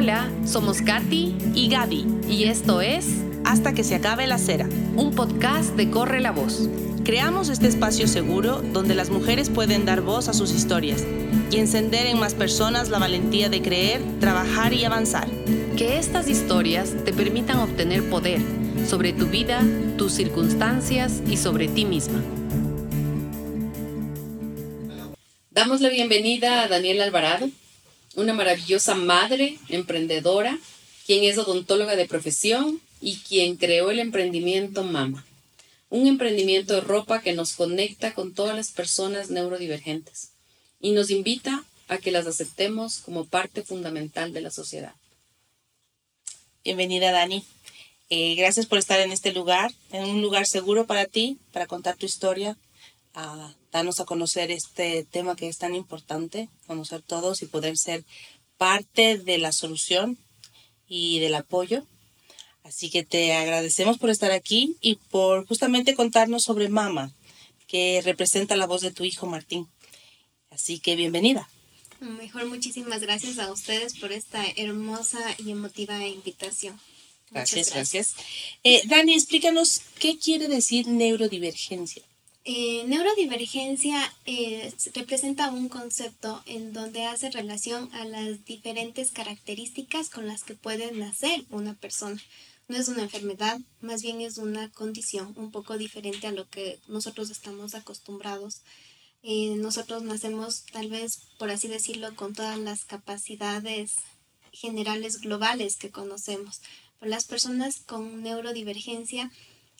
Hola, somos Katy y Gaby. Y esto es Hasta que se acabe la cera. Un podcast de Corre la Voz. Creamos este espacio seguro donde las mujeres pueden dar voz a sus historias y encender en más personas la valentía de creer, trabajar y avanzar. Que estas historias te permitan obtener poder sobre tu vida, tus circunstancias y sobre ti misma. Damos la bienvenida a Daniela Alvarado, una maravillosa madre, emprendedora, quien es odontóloga de profesión y quien creó el emprendimiento Mama, un emprendimiento de ropa que nos conecta con todas las personas neurodivergentes y nos invita a que las aceptemos como parte fundamental de la sociedad. Bienvenida, Dani. Eh, gracias por estar en este lugar, en un lugar seguro para ti, para contar tu historia, darnos a conocer este tema que es tan importante, conocer todos y poder ser parte de la solución y del apoyo. Así que te agradecemos por estar aquí y por justamente contarnos sobre Mama, que representa la voz de tu hijo Martín. Así que bienvenida. Mejor muchísimas gracias a ustedes por esta hermosa y emotiva invitación. Gracias, gracias. Eh, Dani, explícanos qué quiere decir neurodivergencia. Eh, neurodivergencia eh, representa un concepto en donde hace relación a las diferentes características con las que puede nacer una persona. No es una enfermedad, más bien es una condición un poco diferente a lo que nosotros estamos acostumbrados. Eh, nosotros nacemos tal vez, por así decirlo, con todas las capacidades generales globales que conocemos. las personas con neurodivergencia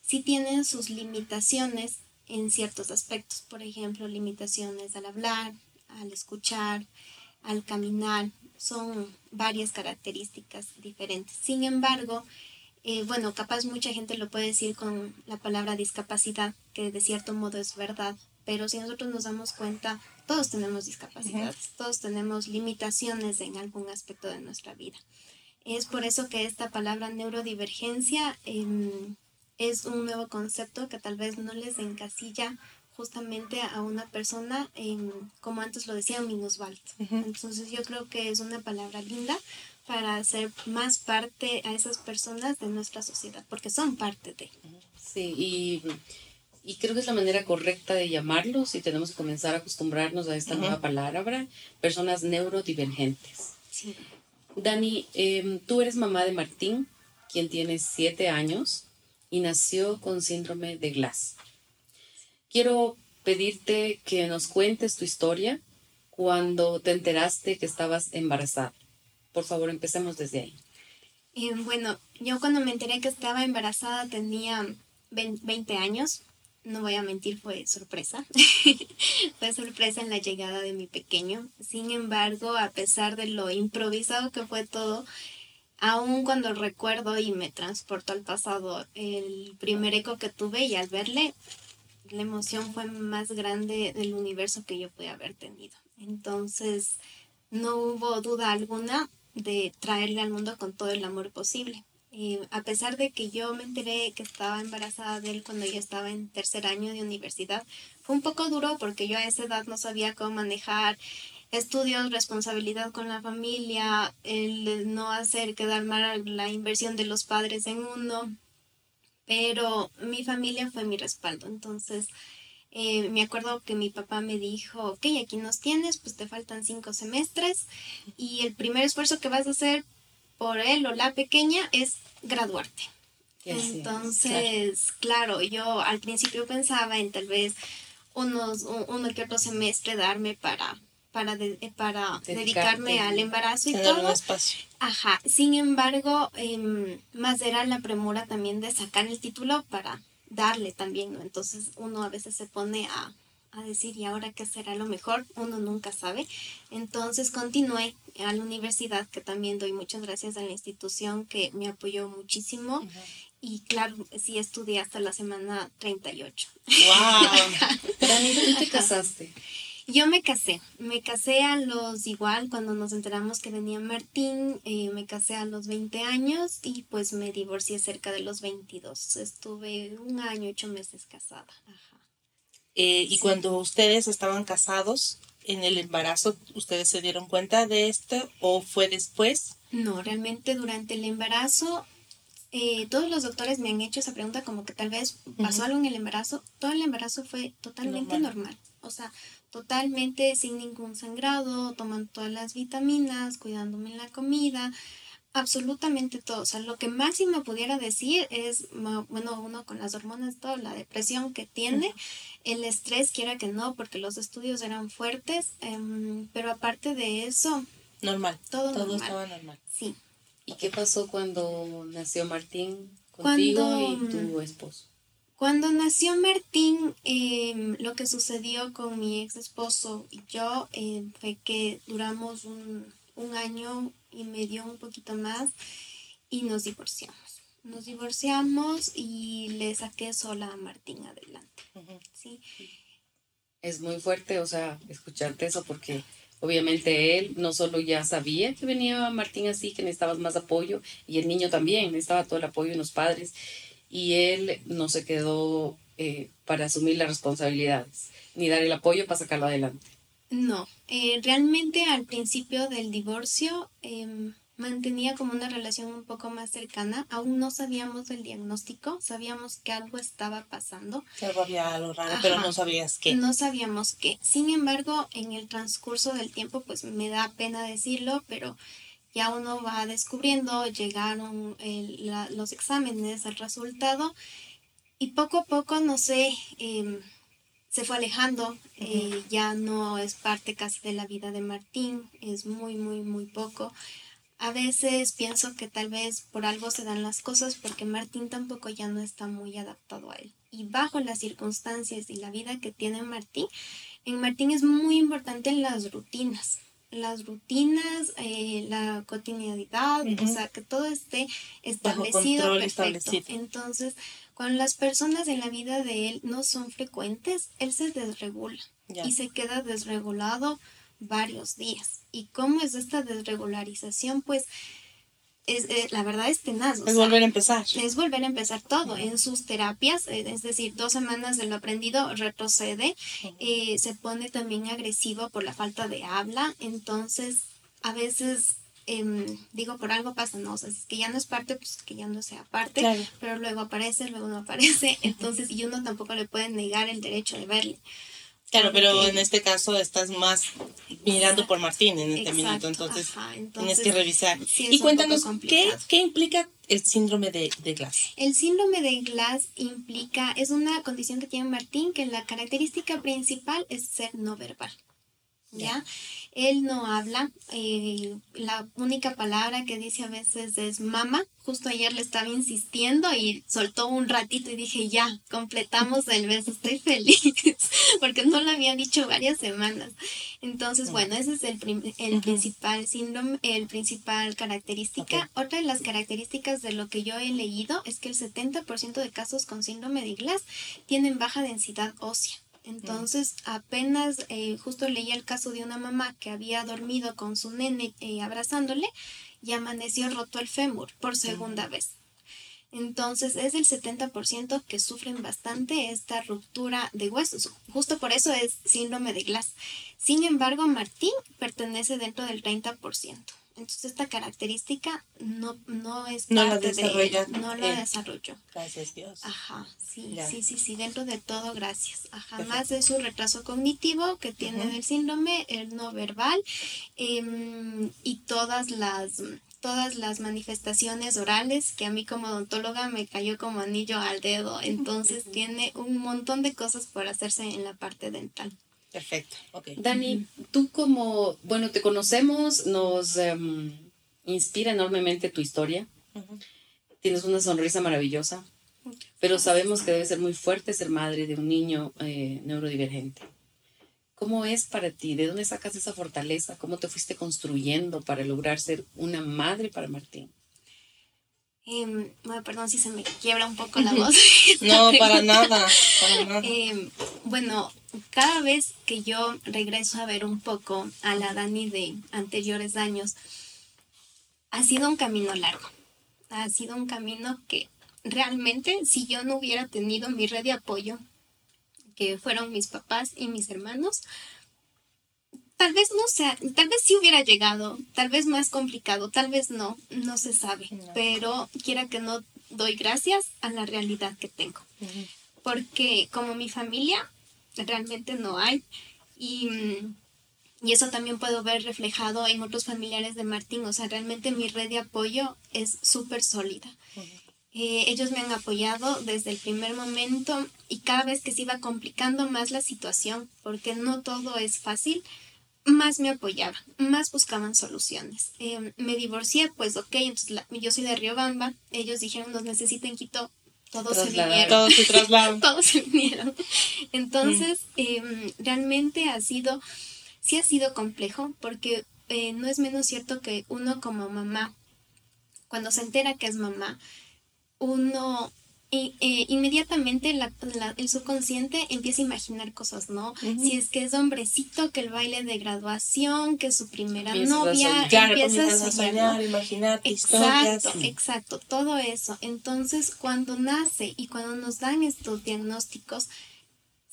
sí tienen sus limitaciones en ciertos aspectos, por ejemplo, limitaciones al hablar, al escuchar, al caminar, son varias características diferentes. Sin embargo, eh, bueno, capaz mucha gente lo puede decir con la palabra discapacidad, que de cierto modo es verdad, pero si nosotros nos damos cuenta, todos tenemos discapacidades, todos tenemos limitaciones en algún aspecto de nuestra vida. Es por eso que esta palabra neurodivergencia em, es un nuevo concepto que tal vez no les encasilla justamente a una persona, en, como antes lo decía, minusválido. Entonces yo creo que es una palabra linda para hacer más parte a esas personas de nuestra sociedad, porque son parte de. Sí, y, y creo que es la manera correcta de llamarlos y tenemos que comenzar a acostumbrarnos a esta nueva palabra, personas neurodivergentes. Sí. Dani, em, tú eres mamá de Martín, quien tiene siete años y nació con síndrome de Glass. Quiero pedirte que nos cuentes tu historia cuando te enteraste que estabas embarazada. Por favor, empecemos desde ahí. Eh, bueno, yo cuando me enteré que estaba embarazada tenía 20 años. No voy a mentir, fue sorpresa. fue sorpresa en la llegada de mi pequeño. Sin embargo, a pesar de lo improvisado que fue todo, aún cuando recuerdo y me transporto al pasado el primer eco que tuve y al verle, la emoción fue más grande del universo que yo pude haber tenido. Entonces, no hubo duda alguna de traerle al mundo con todo el amor posible. a pesar de que yo me enteré que estaba embarazada de él cuando yo estaba en tercer año de universidad, fue un poco duro porque yo a esa edad no sabía cómo manejar estudios, responsabilidad con la familia, el no hacer quedar mal la inversión de los padres en uno, pero mi familia fue mi respaldo, entonces eh, me acuerdo que mi papá me dijo, ok, aquí nos tienes, pues te faltan cinco semestres y el primer esfuerzo que vas a hacer por él o la pequeña es graduarte. Entonces, claro. yo al principio pensaba en tal vez unos, uno que otro semestre darme para para, eh, para dedicarme al embarazo y todo. Ajá. Sin embargo, eh, más era la premura también de sacar el título para darle también, ¿no? Entonces uno a veces se pone a, a decir, ¿y ahora qué será lo mejor? Uno nunca sabe. Entonces continué a la universidad, que también doy muchas gracias a la institución que me apoyó muchísimo. Y claro, sí estudié hasta la semana 38. ¡Wow! Dani, ¿tú te casaste? Yo me casé, me casé a los igual cuando nos enteramos que venía Martín, eh, me casé a los 20 años y pues me divorcié cerca de los 22. Estuve un año, ocho meses casada. Eh, y cuando ustedes estaban casados, en el embarazo ustedes se dieron cuenta de esto o fue después? No, realmente durante el embarazo eh, todos los doctores me han hecho esa pregunta como que tal vez pasó algo en el embarazo. Todo el embarazo fue totalmente normal. O sea, totalmente sin ningún sangrado, tomando todas las vitaminas, cuidándome en la comida, absolutamente todo. O sea, lo que máximo pudiera decir es, bueno, uno con las hormonas, toda la depresión que tiene, el estrés, quiera que no, porque los estudios eran fuertes, em, pero aparte de eso... Normal. Todo, todo estaba normal. Sí. ¿Y qué pasó cuando nació Martín contigo y tu esposo? Cuando nació Martín, em, lo que sucedió con mi ex esposo y yo em, fue que duramos un, año y medio, un poquito más, y nos divorciamos. Nos divorciamos y le saqué sola a Martín adelante. ¿sí? Es muy fuerte, o sea, escucharte eso porque Obviamente él no solo ya sabía que venía Martín así, que necesitaba más apoyo, y el niño también necesitaba todo el apoyo de los padres, y él no se quedó eh, para asumir las responsabilidades, ni dar el apoyo para sacarlo adelante. No, eh, realmente al principio del divorcio em, mantenía como una relación un poco más cercana. Aún no sabíamos del diagnóstico, sabíamos que algo estaba pasando. Que algo había algo raro, pero no sabías qué. No sabíamos qué. Sin embargo, en el transcurso del tiempo, pues me da pena decirlo, pero ya uno va descubriendo, llegaron los exámenes, el resultado, y poco a poco, no sé, em, se fue alejando, eh, ya no es parte casi de la vida de Martín, es muy, muy, muy poco. A veces pienso que tal vez por algo se dan las cosas porque Martín tampoco ya no está muy adaptado a él. Y bajo las circunstancias y la vida que tiene Martín, en Martín es muy importante las rutinas. Las rutinas, eh, la cotidianidad, o sea, que todo esté establecido, perfecto. Entonces, cuando las personas en la vida de él no son frecuentes, él se desregula y se queda desregulado varios días. ¿Y cómo es esta desregularización? Pues es, eh, la verdad es tenaz. Es volver a empezar. Es volver a empezar todo. En sus terapias, eh, es decir, dos semanas de lo aprendido, retrocede, eh, se pone también agresivo por la falta de habla. Entonces, a veces em, digo, por algo pasa, ¿no? O sea, si es que ya no es parte, pues que ya no sea parte, pero luego aparece, luego no aparece, entonces, y uno tampoco le puede negar el derecho de verle. Claro, pero en este caso estás más mirando por Martín en este minuto, entonces, tienes que revisar. y cuéntanos, ¿qué, ¿qué, implica el síndrome de, de, Glass? El síndrome de Glass implica, es una condición que tiene Martín, que la característica principal es ser no verbal. ¿Ya? Él no habla, eh, la única palabra que dice a veces es mamá. Justo ayer le estaba insistiendo y soltó un ratito y dije, ya, completamos el beso, estoy feliz, porque no lo había dicho varias semanas. Entonces, bueno, ese es el, el principal síndrome, el principal característica. Otra de las características de lo que yo he leído es que el 70% de casos con síndrome de Glass tienen baja densidad ósea. Entonces, apenas eh, justo leía el caso de una mamá que había dormido con su nene eh, abrazándole y amaneció roto el fémur por segunda vez. Entonces, es el 70% que sufren bastante esta ruptura de huesos. Justo por eso es síndrome de Glass. Sin embargo, Martín pertenece dentro del 30%. Entonces esta característica no, no es no parte de no la desarrolló. Gracias Dios. Ajá, sí, sí, sí, sí, dentro de todo, gracias. Ajá, más de su retraso cognitivo que tiene el síndrome, el no verbal em, y todas las todas las manifestaciones orales que a mí como odontóloga me cayó como anillo al dedo. Entonces tiene un montón de cosas por hacerse en la parte dental. Perfecto. Dani, tú como, bueno, te conocemos, nos em, inspira enormemente tu historia. Tienes una sonrisa maravillosa, pero sabemos que debe ser muy fuerte ser madre de un niño eh, neurodivergente. ¿Cómo es para ti? ¿De dónde sacas esa fortaleza? ¿Cómo te fuiste construyendo para lograr ser una madre para Martín? Em, perdón si se me quiebra un poco la voz. no, para nada. Em, bueno, cada vez que yo regreso a ver un poco a la Dani de anteriores años, ha sido un camino largo. Ha sido un camino que realmente si yo no hubiera tenido mi red de apoyo, que fueron mis papás y mis hermanos, tal vez no sea, tal vez sí hubiera llegado, tal vez más complicado, tal vez no, no se sabe, pero quiera que no doy gracias a la realidad que tengo. Porque como mi familia, realmente no hay. Y, y, eso también puedo ver reflejado en otros familiares de Martín. O sea, realmente mi red de apoyo es súper sólida. Eh, ellos me han apoyado desde el primer momento y cada vez que se iba complicando más la situación, porque no todo es fácil, más me apoyaban, más buscaban soluciones. Em, me divorcié, pues ok, entonces yo soy de Riobamba, ellos dijeron nos necesitan Quito, todos se vinieron. Todos se trasladaron. todos se vinieron. Entonces, em, realmente ha sido, sí ha sido complejo, porque eh, no es menos cierto que uno como mamá, cuando se entera que es mamá, uno y, eh, inmediatamente el subconsciente empieza a imaginar cosas, ¿no? Si es que es hombrecito, que el baile de graduación, que su primera novia, empieza a soñar, imaginar exacto, Exacto, todo eso. Entonces, cuando nace y cuando nos dan estos diagnósticos,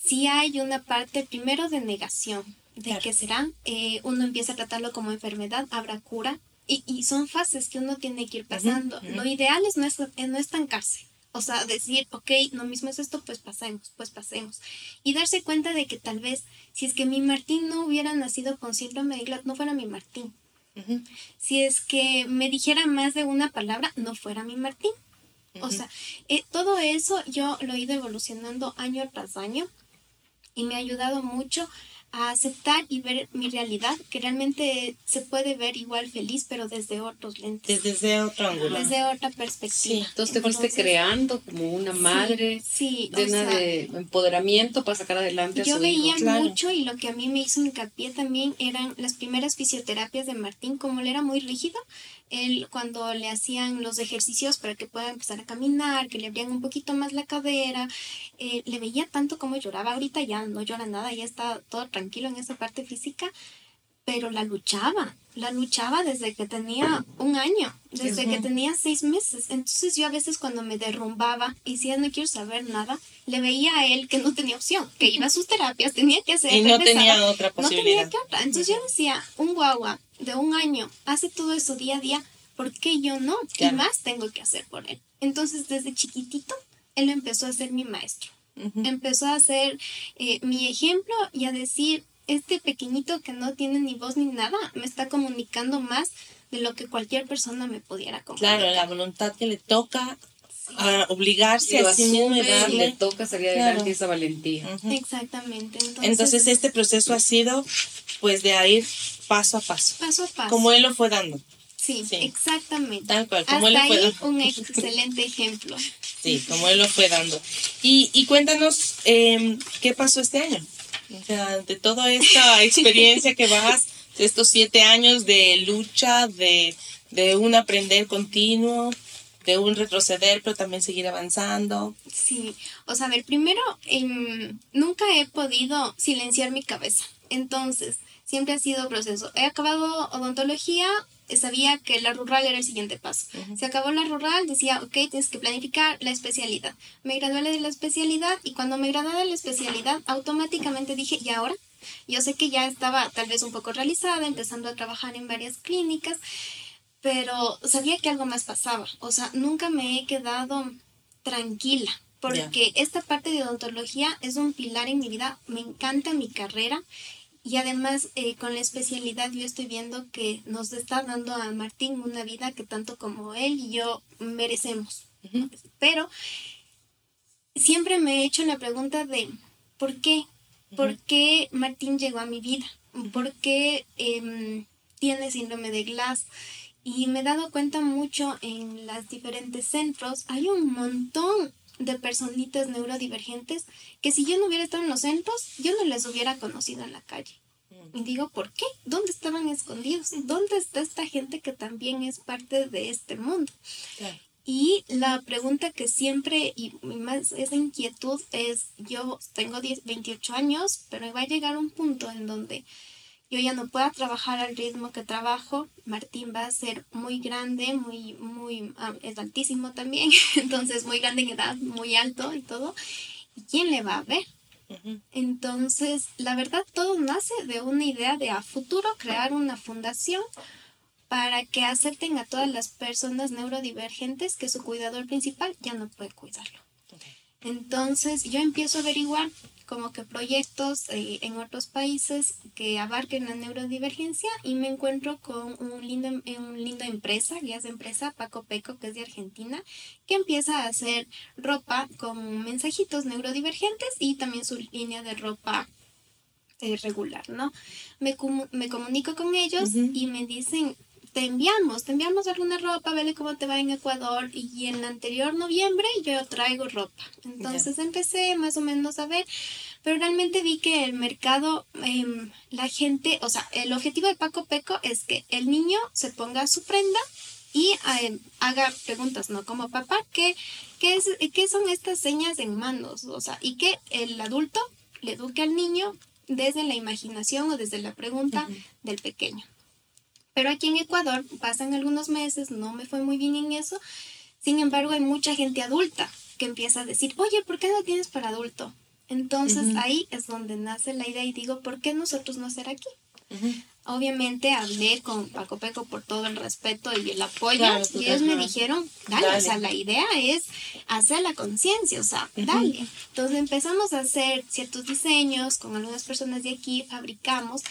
si hay una parte primero de negación de que será, eh, uno empieza a tratarlo como enfermedad, habrá cura, y, y son fases que uno tiene que ir pasando. Lo ideal es no, es, no estancarse o sea, decir, ok, no mismo es esto, pues pasemos, pues pasemos. Y darse cuenta de que tal vez, si es que mi Martín no hubiera nacido con síndrome de no fuera mi Martín. Si es que me dijera más de una palabra, no fuera mi Martín. O sea, eh, todo eso yo lo he ido evolucionando año tras año y me ha ayudado mucho a aceptar y ver mi realidad, que realmente se puede ver igual feliz, pero desde otros lentes. Desde otro ángulo. Desde otra perspectiva. Entonces te fuiste creando como una madre sí, llena de empoderamiento para sacar adelante a yo su veía hijo. mucho y lo que a mí me hizo hincapié también eran las primeras fisioterapias de Martín, como él era muy rígido, él cuando le hacían los ejercicios para que pueda empezar a caminar, que le abrían un poquito más la cadera, eh, le veía tanto como lloraba. Ahorita ya no llora nada, ya está todo tranquilo en esa parte física, pero la luchaba, la luchaba desde que tenía un año, desde que tenía seis meses. Entonces yo a veces cuando me derrumbaba y decía no quiero saber nada, le veía a él que no tenía opción, que iba a sus terapias, tenía que hacer. Y no tenía otra posibilidad. No tenía que otra. Entonces yo decía, un guagua de un año hace todo eso día a día, ¿por qué yo no? ¿Qué más tengo que hacer por él? Entonces desde chiquitito, él empezó a ser mi maestro. Empezó a ser eh, mi ejemplo y a decir, este pequeñito que no tiene ni voz ni nada me está comunicando más de lo que cualquier persona me pudiera comunicar. Claro, la voluntad que le toca a obligarse a sí mismo y le toca salir adelante esa valentía. Exactamente. Entonces, este proceso ha sido pues de ir paso a paso. Paso a paso. Como él lo fue dando. Sí, exactamente. Tal cual, como él lo fue dando. un excelente ejemplo. Sí, como él lo fue dando. Y, y cuéntanos, eh, ¿qué pasó este año? O sea, de toda esta experiencia que vas, de estos siete años de lucha, de, un aprender continuo, de un retroceder, pero también seguir avanzando. Sí, o sea, a primero, em, nunca he podido silenciar mi cabeza. Entonces, siempre ha sido proceso. He acabado odontología, sabía que la rural era el siguiente paso. Se acabó la rural, decía, ok, tienes que planificar la especialidad. Me gradué de la especialidad y cuando me gradué de la especialidad, automáticamente dije, ¿y ahora? Yo sé que ya estaba tal vez un poco realizada, empezando a trabajar en varias clínicas, pero sabía que algo más pasaba. O sea, nunca me he quedado tranquila porque esta parte de odontología es un pilar en mi vida, me encanta mi carrera y además, eh, con la especialidad, yo estoy viendo que nos está dando a Martín una vida que tanto como él y yo merecemos. Pero siempre me he hecho la pregunta de, ¿por qué? ¿Por qué Martín llegó a mi vida? ¿Por qué em, tiene síndrome de Glass? Y me he dado cuenta mucho en los diferentes centros, hay un montón de personitas neurodivergentes que si yo no hubiera estado en los centros, yo no les hubiera conocido en la calle. Y digo, ¿por qué? ¿Dónde estaban escondidos? ¿Dónde está esta gente que también es parte de este mundo? Y la pregunta que siempre y más esa inquietud es, yo tengo 10, 28 años, pero va a llegar un punto en donde yo ya no pueda trabajar al ritmo que trabajo, Martín va a ser muy grande, muy, muy, ah, es altísimo también, entonces muy grande en edad, muy alto y todo. ¿Y quién le va a ver? Entonces, la verdad, todo nace de una idea de a futuro crear una fundación para que acepten a todas las personas neurodivergentes que su cuidador principal ya no puede cuidarlo. Entonces, yo empiezo a averiguar como que proyectos eh, en otros países que abarquen la neurodivergencia y me encuentro con un lindo, un lindo empresa, guías de empresa, Paco Peco, que es de Argentina, que empieza a hacer ropa con mensajitos neurodivergentes y también su línea de ropa eh, regular, ¿no? Me, me comunico con ellos y me dicen, te enviamos, te enviamos alguna ropa, vele cómo te va en Ecuador. Y en el anterior noviembre yo traigo ropa. Entonces empecé más o menos a ver, pero realmente vi que el mercado, em, la gente, o sea, el objetivo de Paco Peco es que el niño se ponga su prenda y em, haga preguntas, ¿no? Como papá, ¿qué, qué, es, ¿qué son estas señas en manos? O sea, y que el adulto le eduque al niño desde la imaginación o desde la pregunta del pequeño. Pero aquí en Ecuador pasan algunos meses, no me fue muy bien en eso. Sin embargo, hay mucha gente adulta que empieza a decir, oye, ¿por qué no tienes para adulto? Entonces ahí es donde nace la idea y digo, ¿por qué nosotros no hacer aquí? Obviamente hablé con Paco Peco por todo el respeto y el apoyo y ellos me dijeron, dale, o sea, la idea es hacer la conciencia, o sea, dale. Entonces empezamos a hacer ciertos diseños con algunas personas de aquí, fabricamos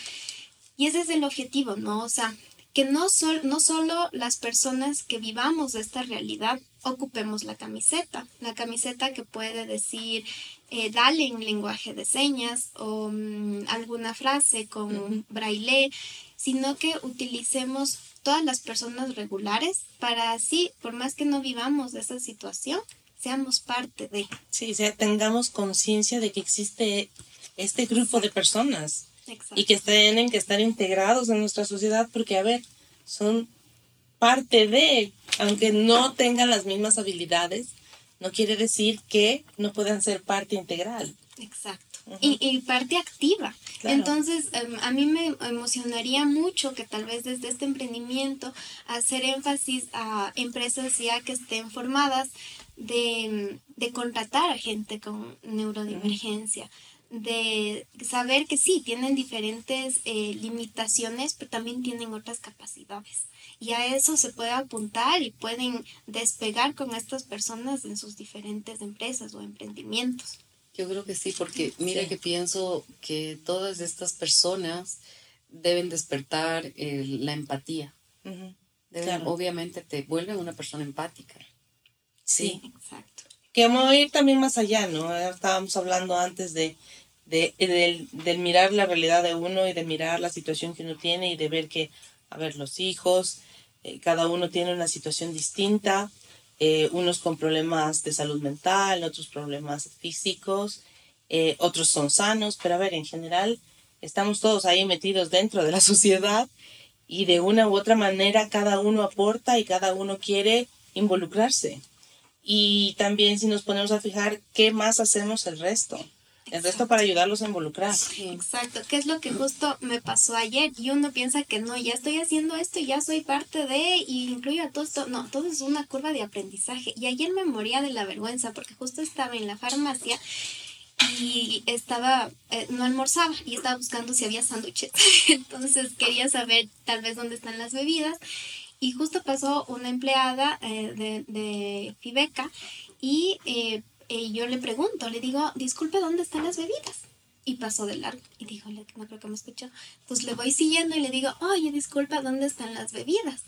y ese es el objetivo, ¿no? O sea, que no, no solo las personas que vivamos de esta realidad ocupemos la camiseta, la camiseta que puede decir eh, dale en lenguaje de señas o mm, alguna frase con braille, sino que utilicemos todas las personas regulares para así, por más que no vivamos de esa situación, seamos parte de. Sí, tengamos conciencia de que existe este grupo de personas y que tienen que estar integrados en nuestra sociedad porque, a ver, son parte de, aunque no tengan las mismas habilidades, no quiere decir que no puedan ser parte integral. Exacto. y, parte activa. Entonces, em, a mí me emocionaría mucho que tal vez desde este emprendimiento hacer énfasis a empresas ya que estén formadas de, de contratar a gente con neurodivergencia de saber que sí, tienen diferentes eh, limitaciones, pero también tienen otras capacidades. Y a eso se puede apuntar y pueden despegar con estas personas en sus diferentes empresas o emprendimientos. Yo creo que sí, porque mira que pienso que todas estas personas deben despertar la empatía. Obviamente te vuelven una persona empática. Sí, exacto. Que vamos a ir también más allá, ¿no? Estábamos hablando antes de de, del, mirar la realidad de uno y de mirar la situación que uno tiene y de ver que, a ver, los hijos, eh, cada uno tiene una situación distinta, eh, unos con problemas de salud mental, otros problemas físicos, eh, otros son sanos, pero a ver, en general estamos todos ahí metidos dentro de la sociedad y de una u otra manera cada uno aporta y cada uno quiere involucrarse. Y también si nos ponemos a fijar qué más hacemos el resto el resto para ayudarlos a involucrar. Exacto, que es lo que justo me pasó ayer. Y uno piensa que no, ya estoy haciendo esto y ya soy parte de, y incluyo a todo esto. No, todo es una curva de aprendizaje. Y ayer me moría de la vergüenza porque justo estaba en la farmacia y estaba, eh, no almorzaba y estaba buscando si había sándwiches. Entonces quería saber tal vez dónde están las bebidas. Y justo pasó una empleada eh, de, de Fibeca y eh, y yo le pregunto, le digo, disculpe, ¿dónde están las bebidas? Y pasó de largo. Y dijo, no creo que me escuchó. Entonces le voy siguiendo y le digo, oye, disculpa, ¿dónde están las bebidas?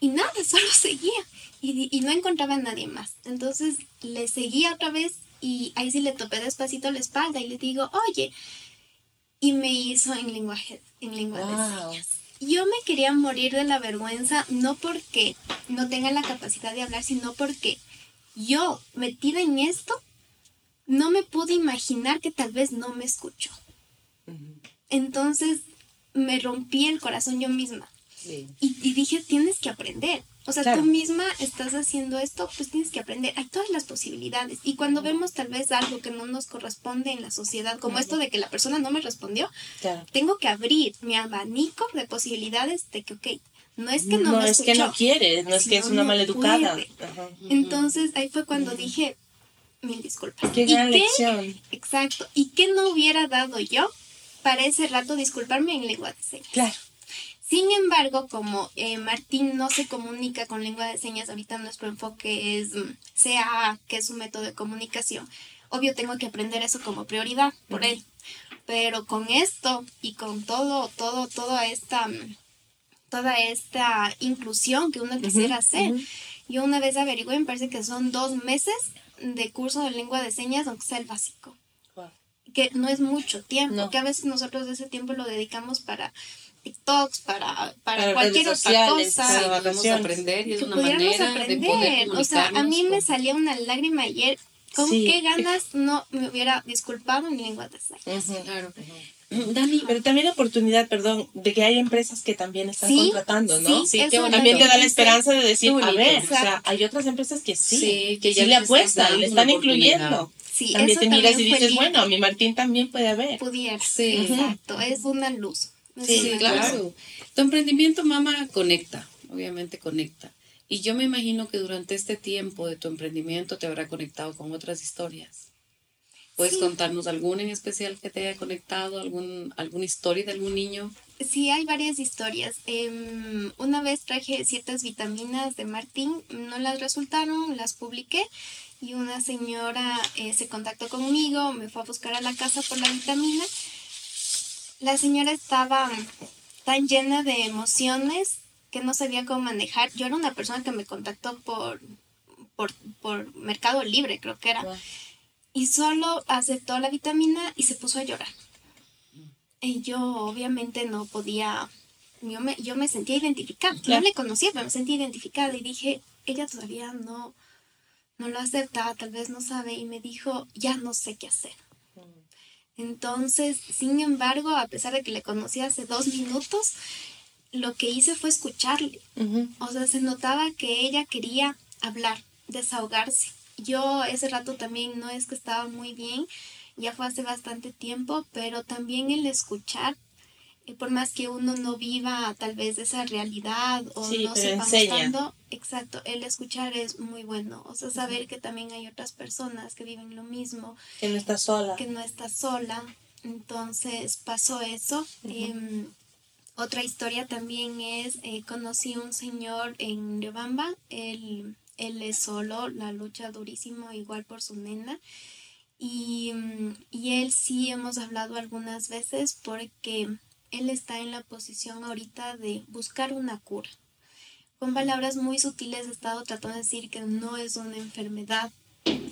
Y nada, solo seguía. Y, y no encontraba a nadie más. Entonces le seguía otra vez y ahí sí le topé despacito la espalda y le digo, oye. Y me hizo en lenguaje, en lengua de señas. Yo me quería morir de la vergüenza, no porque no tenga la capacidad de hablar, sino porque yo, metida en esto, no me pude imaginar que tal vez no me escuchó. Entonces me rompí el corazón yo misma. Y, dije, tienes que aprender. O sea, tú misma estás haciendo esto, pues tienes que aprender. Hay todas las posibilidades. Y cuando vemos tal vez algo que no nos corresponde en la sociedad, como esto de que la persona no me respondió, tengo que abrir mi abanico de posibilidades de que, ok, no es que no, no es que no quiere, no es que es una maleducada. Entonces ahí fue cuando dije, mil disculpas. Qué ¿Y gran lección. Exacto. ¿Y qué no hubiera dado yo para ese rato disculparme en lengua de señas? Claro. Sin embargo, como eh, Martín no se comunica con lengua de señas, ahorita nuestro enfoque es mm, CAA, que es su método de comunicación. Obvio, tengo que aprender eso como prioridad por él. Pero con esto y con todo, todo, toda esta, mm, toda esta inclusión que uno quisiera hacer, yo una vez averigué, me parece que son dos meses de curso de lengua de señas, aunque sea el básico. Que no es mucho tiempo, que a veces nosotros ese tiempo lo dedicamos para TikToks, para, para, cualquier otra cosa. Para aprender y es una manera aprender. de poder O sea, a mí me salía una lágrima ayer. ¿Con qué ganas no me hubiera disculpado en lengua de señas? Claro. Dani, pero también la oportunidad, perdón, de que hay empresas que también están contratando, ¿no? Sí, que también te da la esperanza de decir, a ver, o sea, hay otras empresas que sí, que ya le apuestan, le están incluyendo. Sí, también te miras y dices, bueno, mi Martín también puede haber. Pudiera, sí. exacto, es una luz. Sí, claro. Tu emprendimiento, mamá, conecta, obviamente conecta. Y yo me imagino que durante este tiempo de tu emprendimiento te habrá conectado con otras historias. ¿Puedes contarnos alguna en especial que te haya conectado, algún, alguna historia de algún niño? Sí, hay varias historias. Em, una vez traje ciertas vitaminas de Martín, no las resultaron, las publiqué y una señora eh, se contactó conmigo, me fue a buscar a la casa por la vitamina la señora estaba tan llena de emociones que no sabía cómo manejar. Yo era una persona que me contactó por, por, Mercado Libre, creo que era. Y solo aceptó la vitamina y se puso a llorar. Y yo obviamente no podía, yo me, yo me sentía identificada. No le conocía, pero me sentía identificada y dije, ella todavía no, no lo aceptaba, tal vez no sabe. Y me dijo, ya no sé qué hacer. Entonces, sin embargo, a pesar de que le conocí hace dos minutos, lo que hice fue escucharle. O sea, se notaba que ella quería hablar, desahogarse. Yo ese rato también no es que estaba muy bien, ya fue hace bastante tiempo, pero también el escuchar por más que uno no viva tal vez esa realidad o no sepa exacto, el escuchar es muy bueno, o sea, saber que también hay otras personas que viven lo mismo. Que no está sola. Que no está sola. Entonces pasó eso. Em, otra historia también es, eh, conocí un señor en Riobamba, él, él es solo, la lucha durísimo igual por su nena. Y, y él sí hemos hablado algunas veces porque él está en la posición ahorita de buscar una cura. Con palabras muy sutiles he estado tratando de decir que no es una enfermedad,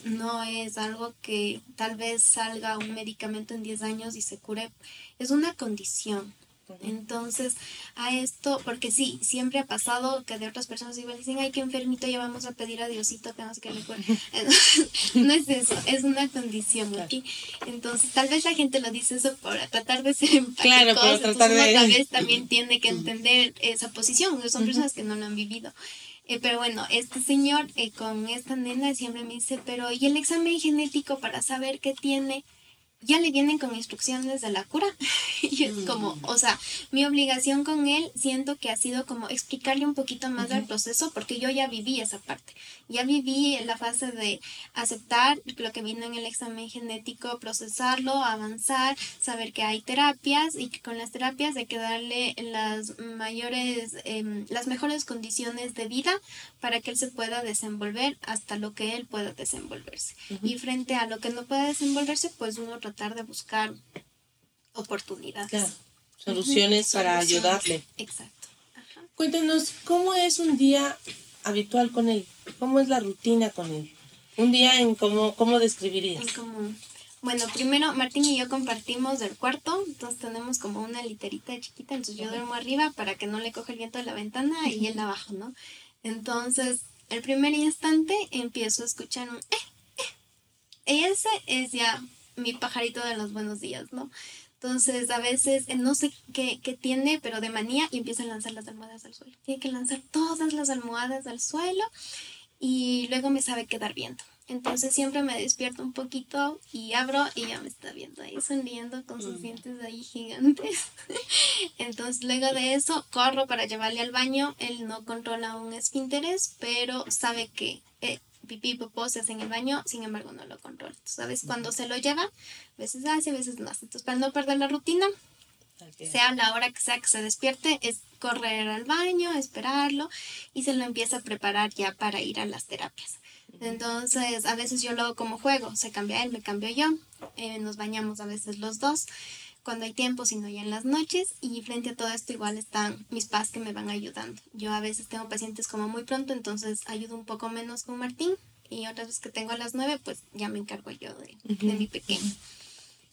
no es algo que tal vez salga un medicamento en 10 años y se cure, es una condición, entonces, a esto, porque sí, siempre ha pasado que de otras personas igual dicen, ay, qué enfermito, ya vamos a pedir a Diosito que que le no es eso, es una condición aquí. Entonces, tal vez la gente lo dice eso por tratar de ser empáticos. Claro, por tratar de... tal vez también tiene que entender esa posición, son personas que no lo han vivido. Eh, pero bueno, este señor eh, con esta nena siempre me dice, pero ¿y el examen genético para saber qué tiene? Ya le vienen con instrucciones de la cura. y es como, o sea, mi obligación con él siento que ha sido como explicarle un poquito más del proceso porque yo ya viví esa parte. Ya viví la fase de aceptar lo que vino en el examen genético, procesarlo, avanzar, saber que hay terapias y que con las terapias hay que darle las mayores, em, las mejores condiciones de vida para que él se pueda desenvolver hasta lo que él pueda desenvolverse. Y frente a lo que no pueda desenvolverse, pues uno tratar de buscar oportunidades. Soluciones para ayudarle. Exacto. Cuéntanos, ¿cómo es un día habitual con él? ¿Cómo es la rutina con él? Un día en cómo, cómo describirías. Bueno, primero Martín y yo compartimos el cuarto, entonces tenemos como una literita chiquita, entonces yo duermo arriba para que no le coge el viento de la ventana y él abajo, ¿no? Entonces, el primer instante empiezo a escuchar un eh, eh. Ese es ya mi pajarito de los buenos días, ¿no? Entonces, a veces eh, no sé qué, qué, tiene, pero de manía y empieza a lanzar las almohadas al suelo. Tiene que lanzar todas las almohadas al suelo y luego me sabe quedar viendo. Entonces siempre me despierto un poquito y abro y ya me está viendo ahí sonriendo con sus mm. dientes ahí gigantes. Entonces luego de eso corro para llevarle al baño. Él no controla un esfínteres, pero sabe que eh, pipí, popó, se hace en el baño, sin embargo no lo controla. ¿Sabes? Cuando se lo lleva, a veces hace, a veces no hace. Entonces, para no perder la rutina, sea la hora que sea que se despierte, es correr al baño, esperarlo y se lo empieza a preparar ya para ir a las terapias. Entonces, a veces yo lo hago como juego, se cambia él, me cambio yo, eh, nos bañamos a veces los dos cuando hay tiempo, sino ya en las noches. Y frente a todo esto igual están mis padres que me van ayudando. Yo a veces tengo pacientes como muy pronto, entonces ayudo un poco menos con Martín. Y otras veces que tengo a las nueve, pues ya me encargo yo de, mi pequeño.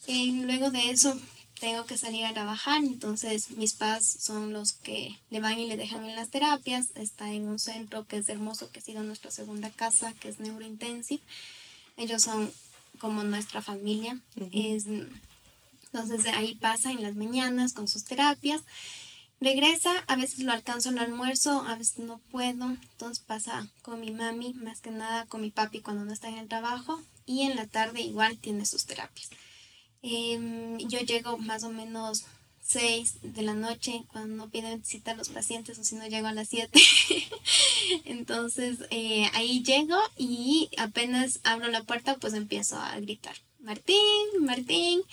Y luego de eso tengo que salir a trabajar, entonces mis padres son los que le van y le dejan en las terapias. Está en un centro que es hermoso, que ha sido nuestra segunda casa, que es Neurointensive. Ellos son como nuestra familia. es, entonces de ahí pasa en las mañanas con sus terapias. Regresa, a veces lo alcanzo al almuerzo, a veces no puedo. Entonces pasa con mi mami, más que nada con mi papi cuando no está en el trabajo. Y en la tarde igual tiene sus terapias. Em, yo llego más o menos 6 de la noche cuando no piden cita a los pacientes o si no llego a las 7. Entonces eh, ahí llego y apenas abro la puerta pues empiezo a gritar, Martín, Martín,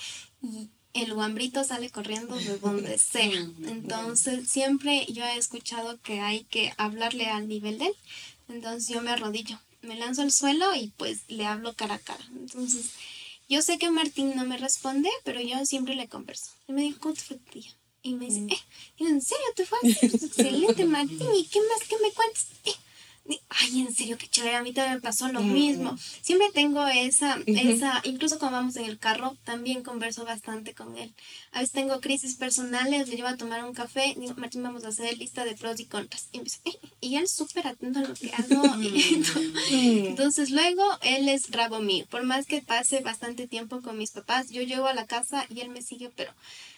el guambrito sale corriendo de donde sea. Entonces, siempre yo he escuchado que hay que hablarle al nivel de él. Entonces, yo me arrodillo, me lanzo al suelo y pues le hablo cara a cara. Entonces, yo sé que Martín no me responde, pero yo siempre le converso. Y me dijo, ¿cómo te fue Y me dice, eh, ¿en serio te fue? Excelente, Martín. ¿Y qué más que me cuentas? Eh, ay, en serio, qué chévere, a mí también me pasó lo mismo. Siempre tengo esa, esa, incluso cuando vamos en el carro, también converso bastante con él. A veces tengo crisis personales, le llevo a tomar un café, digo, Martín, vamos a hacer lista de pros y contras. Y, eh", y él súper atento a lo que hago. Entonces luego, él es rabo mío. Por más que pase bastante tiempo con mis papás, yo llego a la casa y él me sigue, pero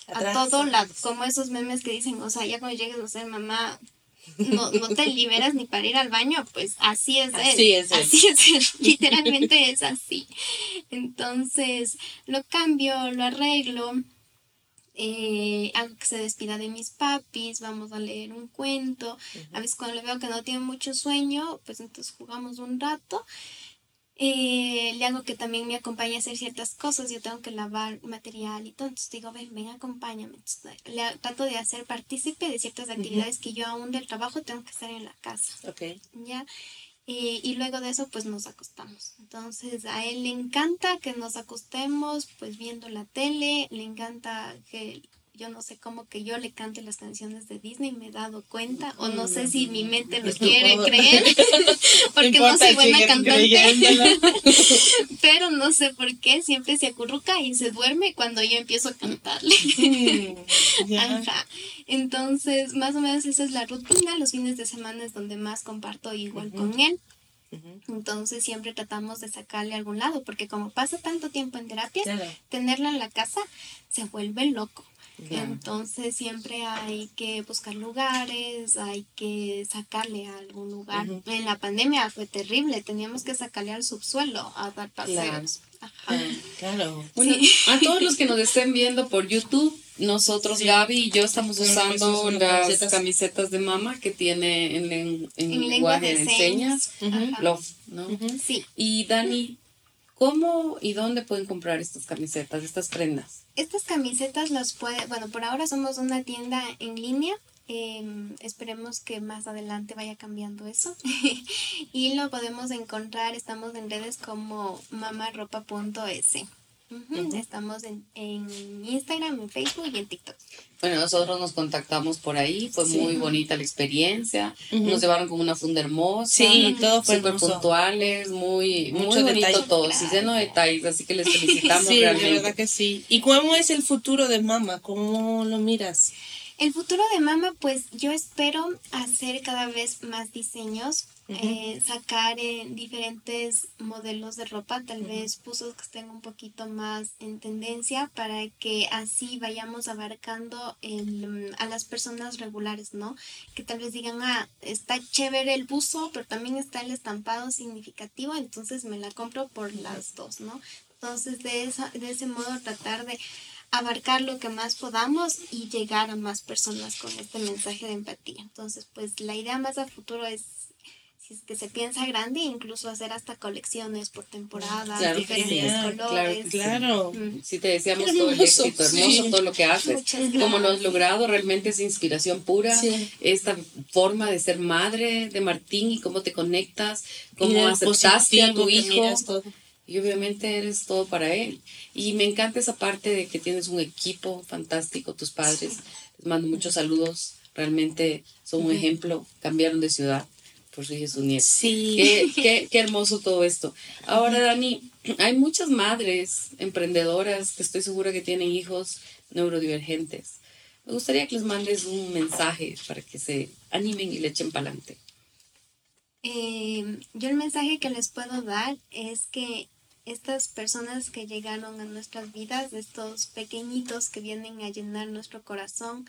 a todo lado, como esos memes que dicen, o sea, ya cuando llegues a ser mamá, no, no te liberas ni para ir al baño, pues así es así Es así es literalmente es así. Entonces lo cambio, lo arreglo, eh, hago que se despida de mis papis, vamos a leer un cuento. A veces cuando le veo que no tiene mucho sueño, pues entonces jugamos un rato eh, le hago que también me acompañe a hacer ciertas cosas, yo tengo que lavar material y todo, entonces digo, ven, ven, acompáñame. le trato de hacer partícipe de ciertas actividades que yo aún del trabajo tengo que estar en la casa. Ok. ¿Ya? Eh, y luego de eso, pues nos acostamos. Entonces, a él le encanta que nos acostemos, pues viendo la tele, le encanta que yo no sé cómo que yo le cante las canciones de Disney, me he dado cuenta, o no sé si mi mente lo quiere creer, porque no soy buena cantante, pero no sé por qué, siempre se acurruca y se duerme cuando yo empiezo a cantarle. Ajá. Entonces, más o menos esa es la rutina, los fines de semana es donde más comparto igual con él. Entonces siempre tratamos de sacarle a algún lado, porque como pasa tanto tiempo en terapia, tenerla en la casa se vuelve loco. Entonces siempre hay que buscar lugares, hay que sacarle a algún lugar. En la pandemia fue terrible, teníamos que sacarle al subsuelo a dar paseos. Claro. Bueno, a todos los que nos estén viendo por YouTube, nosotros, Gaby y yo, estamos usando las camisetas. de mamá que tiene en, en, lenguaje de, señas, Love, ¿no? Sí. Y Dani, ¿cómo y dónde pueden comprar estas camisetas, estas prendas? Estas camisetas las puede, bueno, por ahora somos una tienda en línea. Em, esperemos que más adelante vaya cambiando eso. y lo podemos encontrar, estamos en redes como Estamos en, Instagram, en Facebook y en TikTok. Bueno, nosotros nos contactamos por ahí, fue muy bonita la experiencia, nos llevaron con una funda hermosa, sí, todo fue súper puntuales, muy, muy bonito todo, sí, lleno de detalles, así que les felicitamos sí, realmente. de verdad que sí. ¿Y cómo es el futuro de Mama? ¿Cómo lo miras? El futuro de Mama, pues yo espero hacer cada vez más diseños eh, sacar en diferentes modelos de ropa, tal vez pusos que estén un poquito más en tendencia para que así vayamos abarcando el, a las personas regulares, ¿no? Que tal vez digan, ah, está chévere el buzo, pero también está el estampado significativo, entonces me la compro por las dos, ¿no? Entonces de, esa, de ese modo tratar de abarcar lo que más podamos y llegar a más personas con este mensaje de empatía. Entonces, pues la idea más a futuro es si es que se piensa grande, incluso hacer hasta colecciones por temporada, Claro diferentes sí, colores. Claro. Mm. Sí, te deseamos Qué todo el hermoso, éxito, hermoso sí. todo lo que haces. Como lo has logrado, realmente es inspiración pura. Sí. Esta forma de ser madre de Martín y cómo te conectas, cómo aceptaste a tu que hijo. Y obviamente eres todo para él. Y me encanta esa parte de que tienes un equipo fantástico, tus padres. Les mando muchos saludos. Realmente son un ejemplo. Cambiaron de ciudad por su su nieto. Sí. Qué, qué, qué hermoso todo esto. Ahora, Dani, hay muchas madres emprendedoras que estoy segura que tienen hijos neurodivergentes. Me gustaría que les mandes un mensaje para que se animen y le echen para adelante. Eh, yo el mensaje que les puedo dar es que estas personas que llegaron a nuestras vidas, estos pequeñitos que vienen a llenar nuestro corazón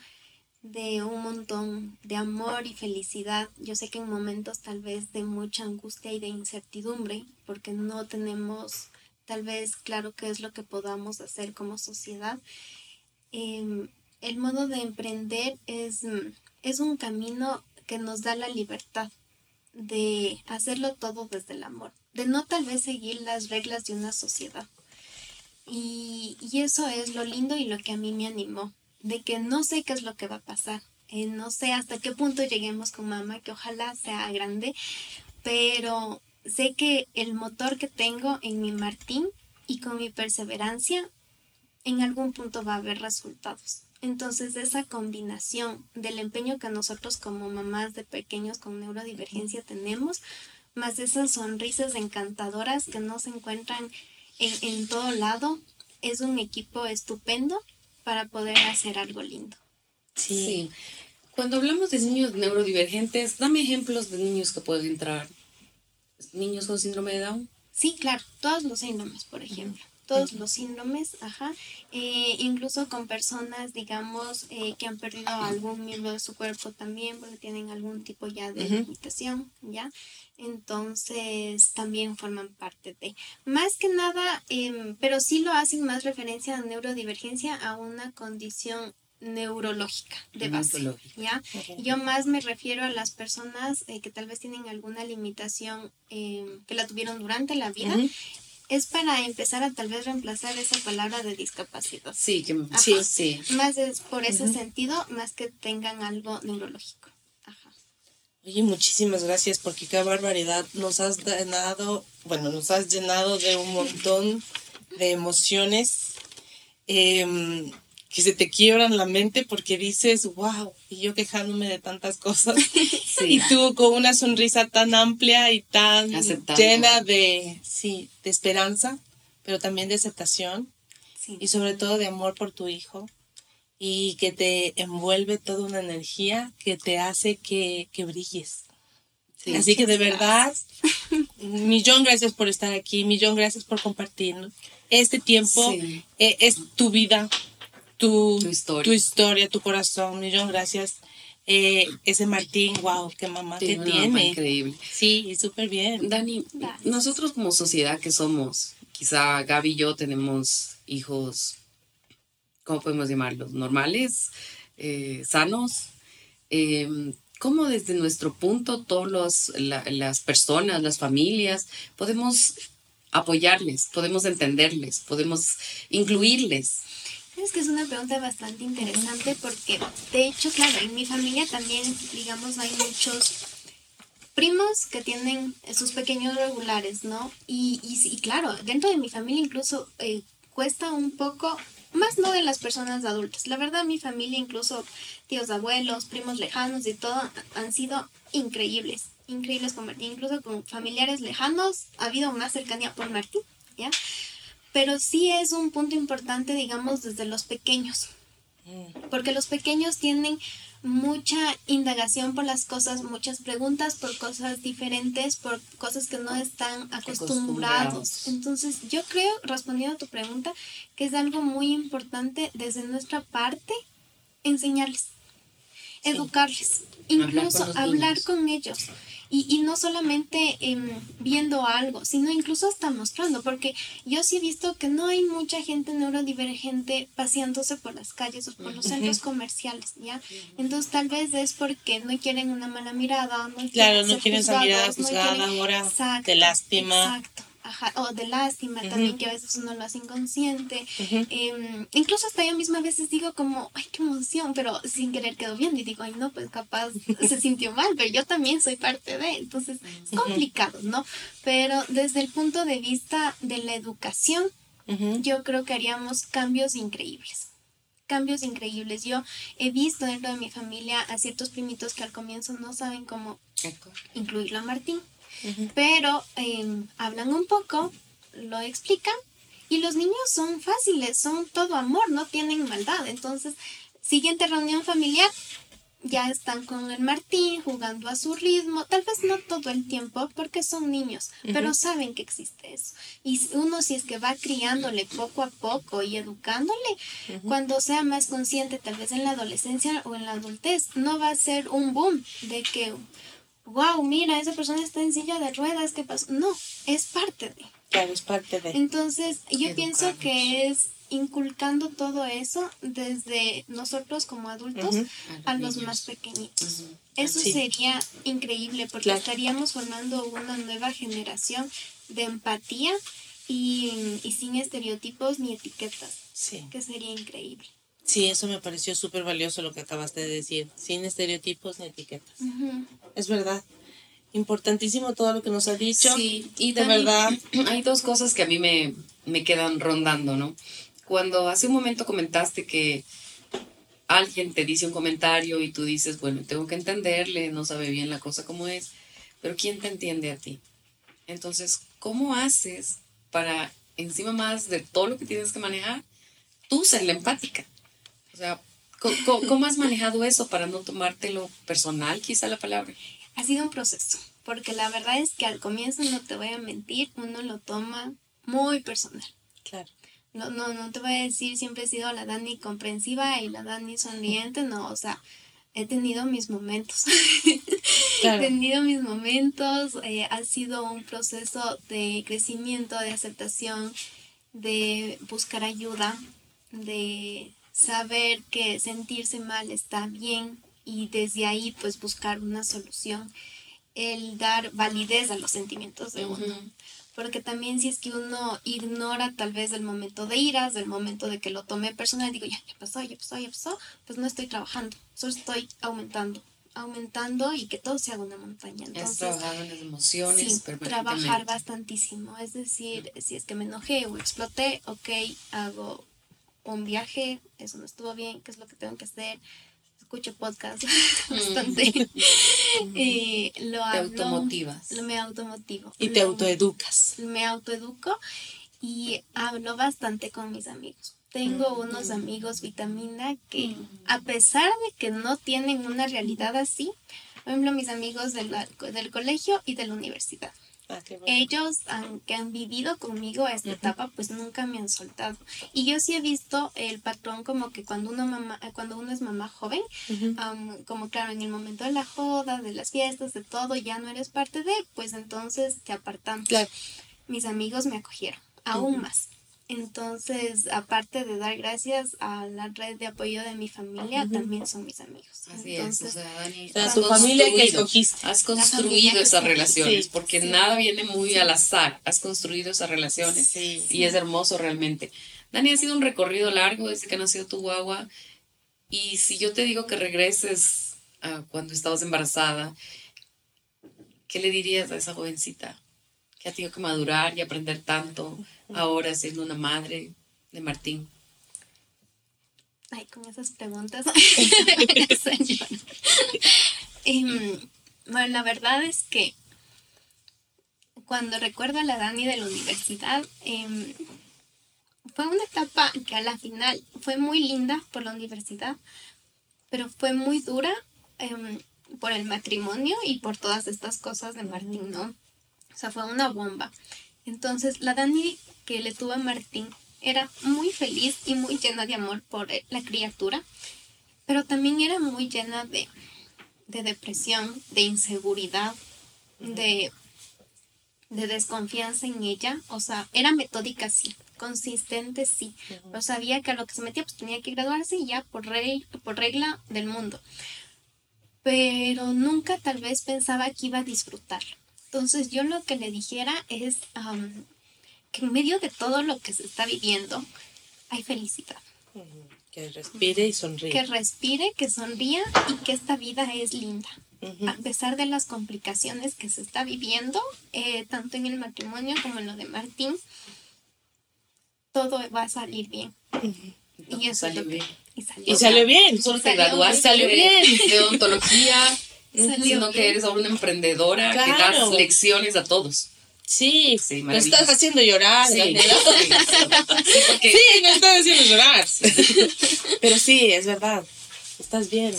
de un montón de amor y felicidad, yo sé que en momentos tal vez de mucha angustia y de incertidumbre, porque no tenemos tal vez claro qué es lo que podamos hacer como sociedad, eh, el modo de emprender es, es un camino que nos da la libertad de hacerlo todo desde el amor, de no tal vez seguir las reglas de una sociedad. Y, y eso es lo lindo y lo que a mí me animó, de que no sé qué es lo que va a pasar, eh, no sé hasta qué punto lleguemos con mamá, que ojalá sea grande, pero sé que el motor que tengo en mi Martín y con mi perseverancia, en algún punto va a haber resultados. Entonces, esa combinación del empeño que nosotros como mamás de pequeños con neurodivergencia tenemos, más esas sonrisas encantadoras que no se encuentran en, en todo lado, es un equipo estupendo para poder hacer algo lindo. Sí. Cuando hablamos de niños neurodivergentes, dame ejemplos de niños que pueden entrar. Niños con síndrome de Down. Sí, claro, todos los síndromes, por ejemplo. Todos los síndromes, ajá. Eh, incluso con personas, digamos, eh, que han perdido algún miembro de su cuerpo también, porque tienen algún tipo ya de limitación, ¿ya? Entonces también forman parte de. Más que nada, em, pero sí lo hacen más referencia a neurodivergencia a una condición neurológica de base. ¿ya? Yo más me refiero a las personas eh, que tal vez tienen alguna limitación eh, que la tuvieron durante la vida. Es para empezar a tal vez reemplazar esa palabra de discapacidad. Sí, que Ajá. sí, sí. Más es por ese sentido, más que tengan algo neurológico. Ajá. Oye, muchísimas gracias porque qué barbaridad. Nos has llenado, bueno, nos has llenado de un montón de emociones em, que se te quiebran la mente porque dices, wow, y yo quejándome de tantas cosas. Y tú con una sonrisa tan amplia y tan Aceptando. llena de, sí, de esperanza, pero también de aceptación Sí. y sobre todo de amor por tu hijo y que te envuelve toda una energía que te hace que, que brilles. Sí. Así que de verdad, millón gracias por estar aquí, millón gracias por compartir este tiempo, Sí. eh, es tu vida, tu, Tu historia. tu historia, tu corazón, millón gracias. Eh, ese Martín, wow, qué mamá que Tiene mamá tiene. increíble. Sí, súper bien. Dani, Gracias. nosotros como sociedad que somos, quizá Gaby y yo tenemos hijos, ¿cómo podemos llamarlos? Normales, eh, sanos. Eh, ¿Cómo desde nuestro punto todas la- las personas, las familias, podemos apoyarles, podemos entenderles, podemos incluirles? Es que es una pregunta bastante interesante porque, de hecho, claro, en mi familia también, digamos, hay muchos primos que tienen sus pequeños regulares, ¿no? Y, y, y claro, dentro de mi familia incluso eh, cuesta un poco, más no de las personas adultas. La verdad, mi familia, incluso tíos, abuelos, primos lejanos y todo, han sido increíbles, increíbles con Martín. Incluso con familiares lejanos ha habido más cercanía por Martín, ¿ya? Pero sí es un punto importante, digamos, desde los pequeños, porque los pequeños tienen mucha indagación por las cosas, muchas preguntas por cosas diferentes, por cosas que no están acostumbrados. Acostumbrados. Entonces, yo creo, respondiendo a tu pregunta, que es algo muy importante desde nuestra parte enseñarles, educarles, Hablar con incluso hablar con ellos. Y, y no solamente em, viendo algo, sino incluso hasta mostrando, porque yo sí he visto que no hay mucha gente neurodivergente paseándose por las calles o por los centros comerciales, ¿ya? Entonces tal vez es porque no quieren una mala mirada, no claro, no quieren esa mirada juzgada ahora de lástima. Exacto o de lástima también, que a veces uno lo hace inconsciente. Em, incluso hasta yo misma a veces digo como, ay, qué emoción, pero sin querer quedó bien. Y digo, ay, no, pues capaz se sintió mal, pero yo también soy parte de. Entonces, es complicado, ¿no? Pero desde el punto de vista de la educación, yo creo que haríamos cambios increíbles cambios increíbles. Yo he visto dentro de mi familia a ciertos primitos que al comienzo no saben cómo incluirlo a Martín pero em, hablan un poco, lo explican y los niños son fáciles, son todo amor, no tienen maldad. Entonces, siguiente reunión familiar, ya están con el Martín jugando a su ritmo, tal vez no todo el tiempo porque son niños, pero saben que existe eso. Y uno si es que va criándole poco a poco y educándole, cuando sea más consciente, tal vez en la adolescencia o en la adultez, no va a ser un boom de que wow, mira, esa persona está en silla de ruedas, ¿qué pasó? No, es parte de. Claro, es parte de. Entonces, yo pienso que es inculcando todo eso desde nosotros como adultos a los, más pequeñitos. Eso sería increíble porque estaríamos formando una nueva generación de empatía y, y sin estereotipos ni etiquetas. Sí. Que sería increíble. Sí, eso me pareció súper valioso lo que acabaste de decir, sin estereotipos ni etiquetas. Es verdad. Importantísimo todo lo que nos ha dicho. Sí, y de verdad. Hay dos cosas que a mí me, me quedan rondando, ¿no? Cuando hace un momento comentaste que alguien te dice un comentario y tú dices, bueno, tengo que entenderle, no sabe bien la cosa como es, pero ¿quién te entiende a ti? Entonces, ¿cómo haces para, encima más de todo lo que tienes que manejar, tú ser la empática? O sea, ¿cómo, has manejado eso para no tomártelo personal, quizá la palabra? Ha sido un proceso, porque la verdad es que al comienzo, no te voy a mentir, uno lo toma muy personal. Claro. No, no, no te voy a decir siempre he sido la Dani comprensiva y la Dani sonriente, no, o sea, he tenido mis momentos. he tenido mis momentos, eh, ha sido un proceso de crecimiento, de aceptación, de buscar ayuda, de saber que sentirse mal está bien y desde ahí pues buscar una solución, el dar validez a los sentimientos de uno. Porque también si es que uno ignora tal vez el momento de iras, el momento de que lo tomé personal, digo, ya, ya pasó, ya pasó, ya pasó, pues no estoy trabajando, solo estoy aumentando, aumentando y que todo se haga una montaña. Entonces, trabajar en las emociones. Sí, trabajar bastantísimo. Es decir, si es que me enojé o exploté, ok, hago un viaje, eso no estuvo bien, qué es lo que tengo que hacer. Escucho podcast bastante. eh, lo te automotivas. Lo, me automotivo. Y te autoeducas. Me autoeduco y hablo bastante con mis amigos. Tengo unos amigos vitamina que a pesar de que no tienen una realidad así, por ejemplo mis amigos del, del colegio y de la universidad Ellos, aunque han vivido conmigo esta etapa, pues nunca me han soltado. Y yo sí he visto el patrón como que cuando uno, mamá, cuando uno es mamá joven, como claro, en el momento de la joda, de las fiestas, de todo, ya no eres parte de, pues entonces te apartan. Mis amigos me acogieron, aún más. Entonces, aparte de dar gracias a la red de apoyo de mi familia, también son mis amigos. Así es, o sea, Dani, tu familia que escogiste. Has construido esas relaciones, porque nada viene muy al azar. Has construido esas relaciones y es hermoso realmente. Dani, ha sido un recorrido largo desde que nació tu guagua. Y si yo te digo que regreses a cuando estabas embarazada, ¿qué le dirías a esa jovencita que ha tenido que madurar y aprender tanto? Ahora siendo una madre de Martín? Ay, con esas preguntas. Em, bueno, la verdad es que cuando recuerdo a la Dani de la universidad, em, fue una etapa que a la final fue muy linda por la universidad, pero fue muy dura em, por el matrimonio y por todas estas cosas de Martín, ¿no? O sea, fue una bomba. Entonces, la Dani que le tuvo a Martín era muy feliz y muy llena de amor por la criatura, pero también era muy llena de, depresión, de inseguridad, de, de desconfianza en ella. O sea, era metódica, sí, consistente, sí. Pero sabía que a lo que se metía, pues tenía que graduarse y ya por, por regla del mundo. Pero nunca tal vez pensaba que iba a disfrutarlo. Entonces yo lo que le dijera es que en medio de todo lo que se está viviendo hay felicidad. Que respire y sonríe. Que respire, que sonría y que esta vida es linda. A pesar de las complicaciones que se está viviendo, eh, tanto en el matrimonio como en lo de Martín, todo va a salir bien. Y eso salió bien. Y salió, bien. Solo te graduaste salió bien. de odontología, sino que eres ahora una emprendedora que das lecciones a todos. Sí, sí me estás haciendo llorar. Sí, sí, me estás haciendo llorar. Pero sí, es verdad. Estás bien.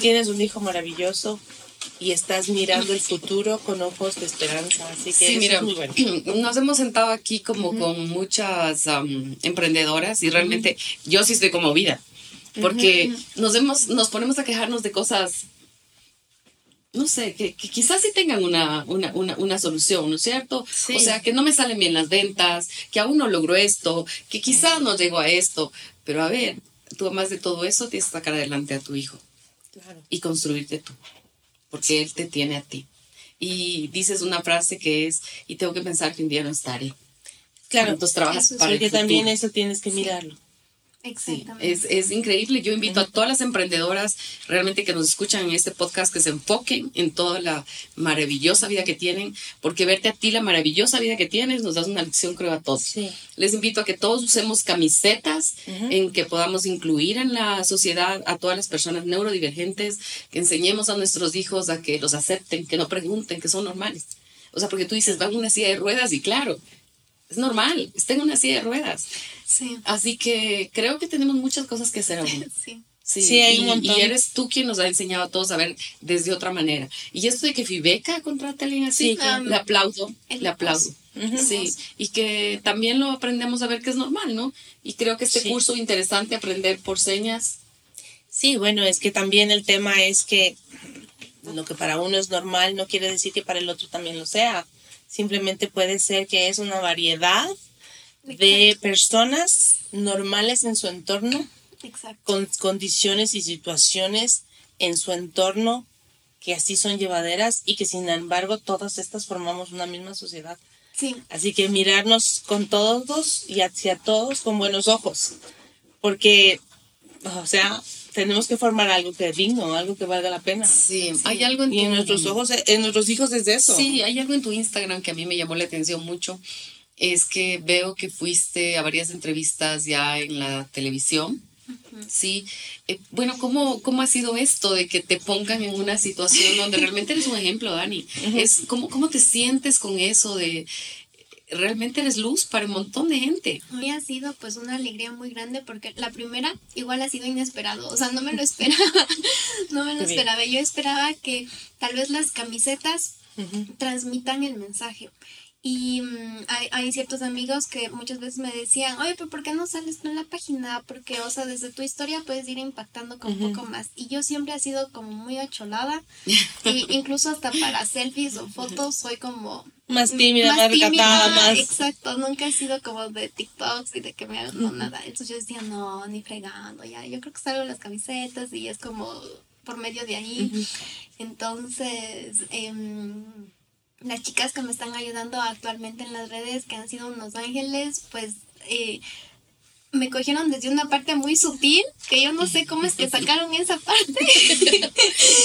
Tienes un hijo maravilloso y estás mirando el futuro con ojos de esperanza. Así que sí, mira, es muy bueno. nos hemos sentado aquí como con muchas emprendedoras y realmente yo sí estoy conmovida porque nos, hemos, nos ponemos a quejarnos de cosas no sé, que, quizás sí tengan una, una, una, una solución, ¿no es cierto? O sea, que no me salen bien las ventas, que aún no logro esto, que quizás no llego a esto, pero a ver, tú además de todo eso tienes que sacar adelante a tu hijo y construirte tú, porque él te tiene a ti. Y dices una frase que es, y tengo que pensar que un día no estaré. Claro, entonces trabajas para Porque también eso tienes que mirarlo. Exactamente. es, es, increíble. Yo invito a todas las emprendedoras realmente que nos escuchan en este podcast que se enfoquen en toda la maravillosa vida que tienen, porque verte a ti la maravillosa vida que tienes nos das una lección, creo, a todos. Les invito a que todos usemos camisetas en que podamos incluir en la sociedad a todas las personas neurodivergentes, que enseñemos a nuestros hijos a que los acepten, que no pregunten, que son normales. O sea, porque tú dices, van una silla de ruedas y claro, es normal, está en una silla de ruedas. Sí. Así que creo que tenemos muchas cosas que hacer aún. Sí. Sí, hay un montón. Y eres tú quien nos ha enseñado a todos a ver desde otra manera. Y esto de que Fibeca contrate a alguien así, le aplaudo, le aplaudo. Sí, y que también lo aprendemos a ver que es normal, ¿no? Y creo que este curso interesante, aprender por señas. Sí, bueno, es que también el tema es que lo que para uno es normal no quiere decir que para el otro también lo sea. Simplemente puede ser que es una variedad de personas normales en su entorno, con condiciones y situaciones en su entorno que así son llevaderas y que sin embargo todas estas formamos una misma sociedad. Sí. Así que mirarnos con todos y hacia todos con buenos ojos, porque, o sea, tenemos que formar algo que es digno, algo que valga la pena. Sí, hay algo en Y en nuestros ojos, en nuestros hijos es eso. Sí, hay algo en tu Instagram que a mí me llamó la atención mucho es que veo que fuiste a varias entrevistas ya en la televisión. Sí, eh, bueno, ¿cómo, ¿cómo ha sido esto de que te pongan en una situación donde realmente eres un ejemplo, Dani? es, ¿cómo, ¿Cómo te sientes con eso de realmente eres luz para un montón de gente? Hoy ha sido pues una alegría muy grande porque la primera igual ha sido inesperado, o sea, no me lo esperaba, no me lo esperaba. Yo esperaba que tal vez las camisetas transmitan el mensaje. Y mm, hay, hay, ciertos amigos que muchas veces me decían, oye, pero ¿por qué no sales tú en la página? Porque, o sea, desde tu historia puedes ir impactando con un poco más. Y yo siempre he sido como muy acholada. y incluso hasta para selfies o fotos soy como... Más tímida, más, recatada, más... Exacto, nunca he sido como de TikToks y de que me hagan nada. Entonces yo decía, no, ni fregando, ya. Yo creo que salgo en las camisetas y es como por medio de ahí. Entonces... Eh, las chicas que me están ayudando actualmente en las redes, que han sido unos ángeles, pues eh, me cogieron desde una parte muy sutil, que yo no sé cómo es que sacaron esa parte.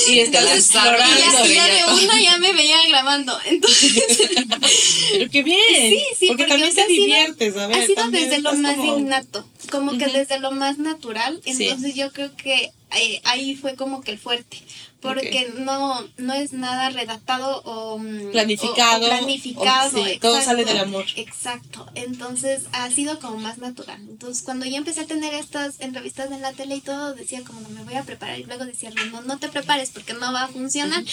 y explorando. Y ya, de una ya me veía grabando. Entonces. Pero qué bien. Sí, sí, porque, también te diviertes, a ver, Ha sido desde lo más innato, como que desde lo más natural. Entonces yo creo que eh, ahí fue como que el fuerte porque no, no es nada redactado o mm, planificado. planificado. todo sale del amor. Exacto. Entonces ha sido como más natural. Entonces cuando yo empecé a tener estas entrevistas en la tele y todo, decía como no me voy a preparar y luego decía no, no te prepares porque no va a funcionar.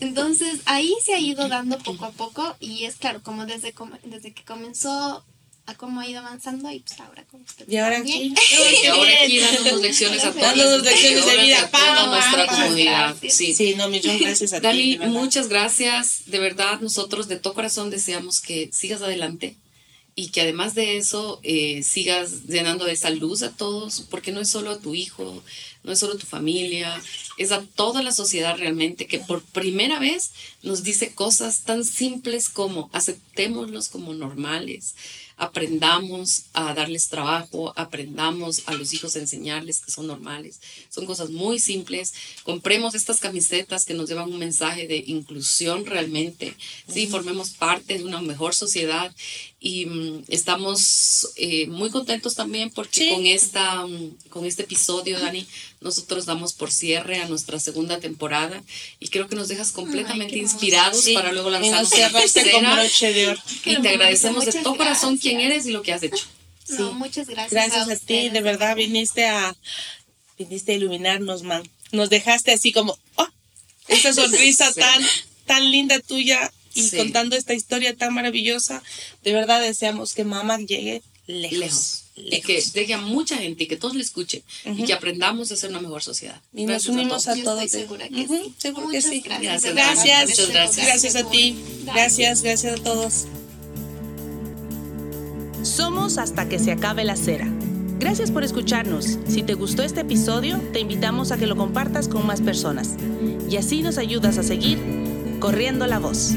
Entonces ahí se ha ido dando poco a poco y es claro, como desde, desde que comenzó a cómo ha ido avanzando y pues ahora como usted Y ahora también. Y ahora aquí dándonos lecciones a todos. Dándonos lecciones de vida. A toda Pam, nuestra comunidad. Sí. Sí, no, millón gracias a ti. Dali, de verdad. muchas gracias. De verdad, nosotros de todo corazón deseamos que sigas adelante y que además de eso eh, sigas llenando de esa luz a todos, porque no es solo a tu hijo, no es solo a tu familia, es a toda la sociedad realmente que por primera vez nos dice cosas tan simples como aceptémoslos como normales, aprendamos a darles trabajo, aprendamos a los hijos a enseñarles que son normales. Son cosas muy simples. Compremos estas camisetas que nos llevan un mensaje de inclusión realmente. Sí, formemos parte de una mejor sociedad y mm, estamos eh, muy contentos también porque Sí. con, esta, mm, con este episodio, Dani, nosotros damos por cierre a nuestra segunda temporada y creo que nos dejas completamente hermoso. inspirados Sí, para luego a la tercera. Y te agradecemos de todo corazón gracias. Quién eres y lo que has hecho. No, Sí. muchas gracias. Gracias a, ti, ustedes. de verdad viniste a viniste a iluminarnos, man. Nos dejaste así como, oh, esa sonrisa Sí. tan tan linda tuya y Sí. contando esta historia tan maravillosa. De verdad deseamos que mamá llegue lejos. lejos. Y lejos. que llegue a mucha gente y que todos le escuchen y Ujú. que aprendamos a ser una mejor sociedad. Y nos Gracias unimos todos. a Yo todos. estoy segura que Ujú, sí. Seguro Muchas que sí. gracias. Gracias, Gracias, Muchas gracias. gracias a ti. Gracias, gracias a todos. Somos hasta que se acabe la cera. Gracias por escucharnos. Si te gustó este episodio, te invitamos a que lo compartas con más personas. Y así nos ayudas a seguir corriendo la voz.